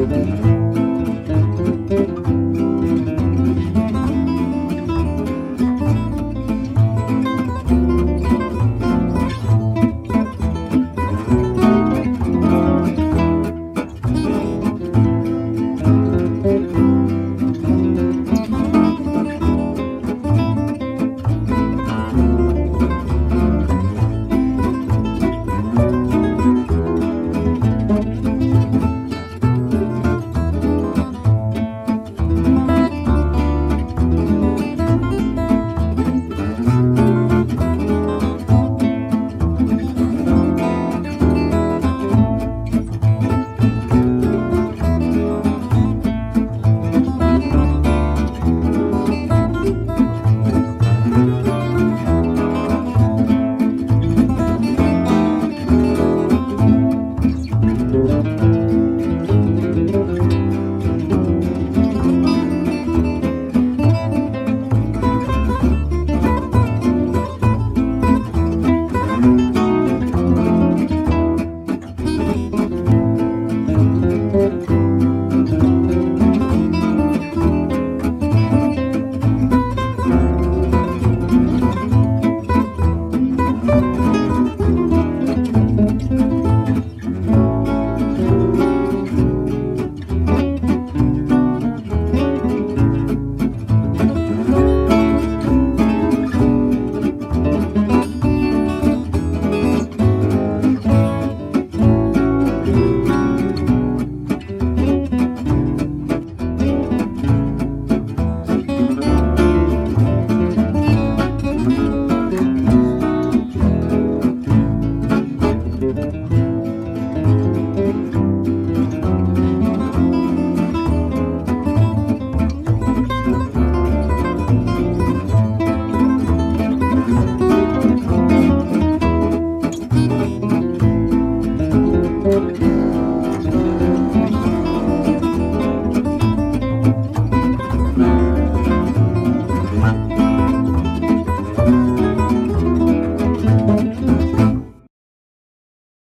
Rubí.